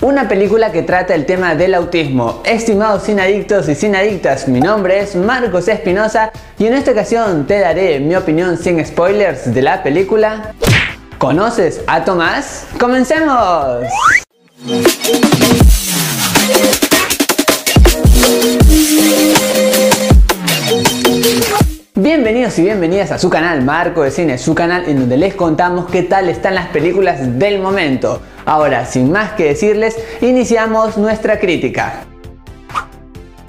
Una película que trata el tema del autismo. Estimados sin adictos y sin adictas, mi nombre es Marcos Espinosa y en esta ocasión te daré mi opinión sin spoilers de la película. ¿Conoces a Tomás? ¡Comencemos! Bienvenidos y bienvenidas a su canal Marco de Cine, su canal en donde les contamos qué tal están las películas del momento. Ahora, sin más que decirles, iniciamos nuestra crítica.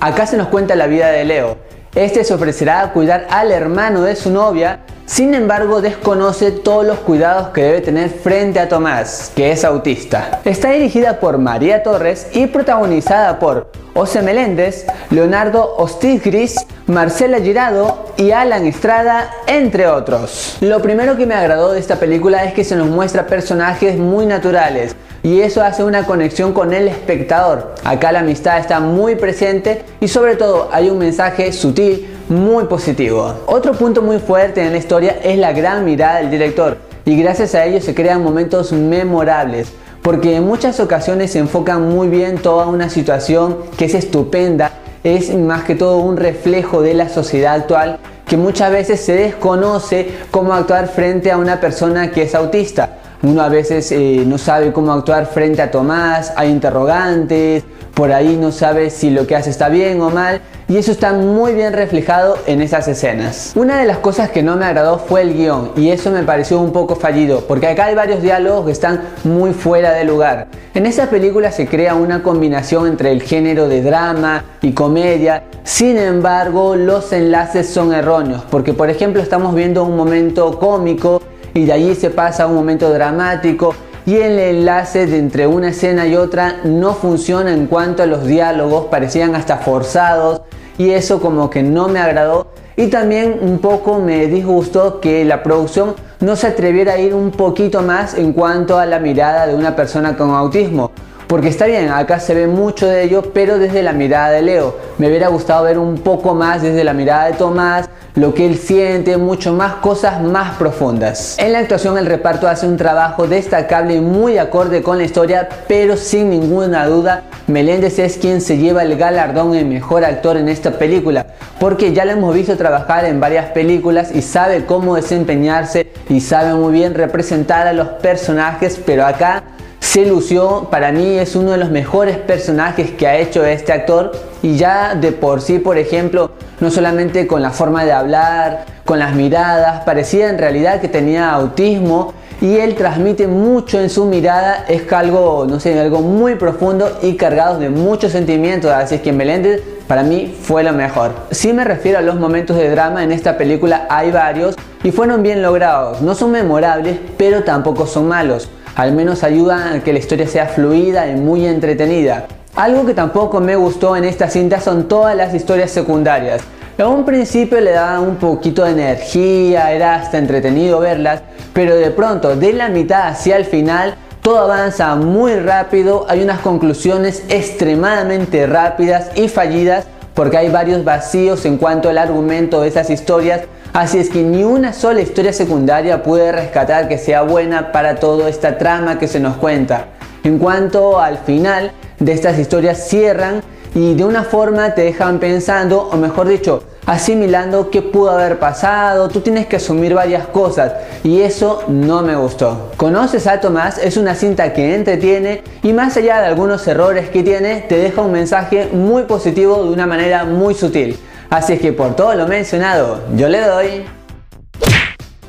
Acá se nos cuenta la vida de Leo. Este se ofrecerá a cuidar al hermano de su novia, sin embargo desconoce todos los cuidados que debe tener frente a Tomás, que es autista. Está dirigida por María Torres y protagonizada por Ose Meléndez, Leonardo Ostigris, Marcela Girado y Alan Estrada, entre otros. Lo primero que me agradó de esta película es que se nos muestra personajes muy naturales y eso hace una conexión con el espectador. Acá la amistad está muy presente y sobre todo hay un mensaje sutil muy positivo. Otro punto muy fuerte en la historia es la gran mirada del director y gracias a ello se crean momentos memorables porque en muchas ocasiones se enfocan muy bien toda una situación que es estupenda, es más que todo un reflejo de la sociedad actual que muchas veces se desconoce cómo actuar frente a una persona que es autista. Uno a veces eh, no sabe cómo actuar frente a Tomás, hay interrogantes, por ahí no sabe si lo que hace está bien o mal y eso está muy bien reflejado en esas escenas. Una de las cosas que no me agradó fue el guion y eso me pareció un poco fallido porque acá hay varios diálogos que están muy fuera de lugar. En esa película se crea una combinación entre el género de drama y comedia, sin embargo los enlaces son erróneos porque por ejemplo estamos viendo un momento cómico y de allí se pasa a un momento dramático y el enlace de entre una escena y otra no funciona en cuanto a los diálogos, parecían hasta forzados y eso como que no me agradó y también un poco me disgustó que la producción no se atreviera a ir un poquito más en cuanto a la mirada de una persona con autismo. Porque está bien, acá se ve mucho de ello, pero desde la mirada de Leo. Me hubiera gustado ver un poco más desde la mirada de Tomás, lo que él siente, mucho más cosas más profundas. En la actuación el reparto hace un trabajo destacable y muy acorde con la historia, pero sin ninguna duda Meléndez es quien se lleva el galardón de mejor actor en esta película, porque ya lo hemos visto trabajar en varias películas y sabe cómo desempeñarse y sabe muy bien representar a los personajes, pero acá se lució, para mí es uno de los mejores personajes que ha hecho este actor y ya de por sí, por ejemplo, no solamente con la forma de hablar, con las miradas, parecía en realidad que tenía autismo y él transmite mucho en su mirada, es algo, no sé, algo muy profundo y cargado de muchos sentimientos, así que Meléndez para mí fue lo mejor. Si me refiero a los momentos de drama en esta película, hay varios y fueron bien logrados, no son memorables, pero tampoco son malos al menos ayuda a que la historia sea fluida y muy entretenida. Algo que tampoco me gustó en esta cinta son todas las historias secundarias. En un principio le daban un poquito de energía, era hasta entretenido verlas, pero de pronto de la mitad hacia el final todo avanza muy rápido, hay unas conclusiones extremadamente rápidas y fallidas porque hay varios vacíos en cuanto al argumento de esas historias Así es que ni una sola historia secundaria puede rescatar que sea buena para toda esta trama que se nos cuenta. En cuanto al final de estas historias cierran y de una forma te dejan pensando, o mejor dicho, asimilando qué pudo haber pasado, tú tienes que asumir varias cosas y eso no me gustó. Conoces a Tomás, es una cinta que entretiene y más allá de algunos errores que tiene, te deja un mensaje muy positivo de una manera muy sutil. Así es que por todo lo mencionado, yo le doy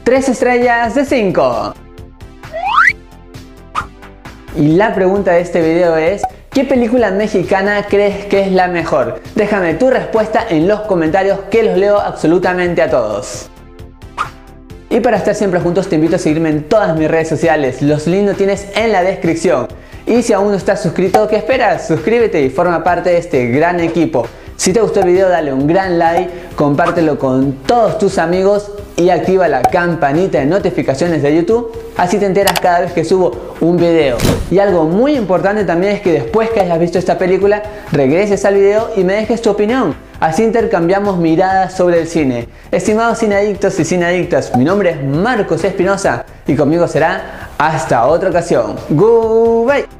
3 estrellas de 5. Y la pregunta de este video es, ¿qué película mexicana crees que es la mejor? Déjame tu respuesta en los comentarios que los leo absolutamente a todos. Y para estar siempre juntos te invito a seguirme en todas mis redes sociales, los links tienes en la descripción. Y si aún no estás suscrito, ¿qué esperas? Suscríbete y forma parte de este gran equipo. Si te gustó el video dale un gran like, compártelo con todos tus amigos y activa la campanita de notificaciones de YouTube, así te enteras cada vez que subo un video. Y algo muy importante también es que después que hayas visto esta película, regreses al video y me dejes tu opinión. Así intercambiamos miradas sobre el cine. Estimados cineadictos y cineadictas, mi nombre es Marcos Espinosa y conmigo será hasta otra ocasión. Goodbye.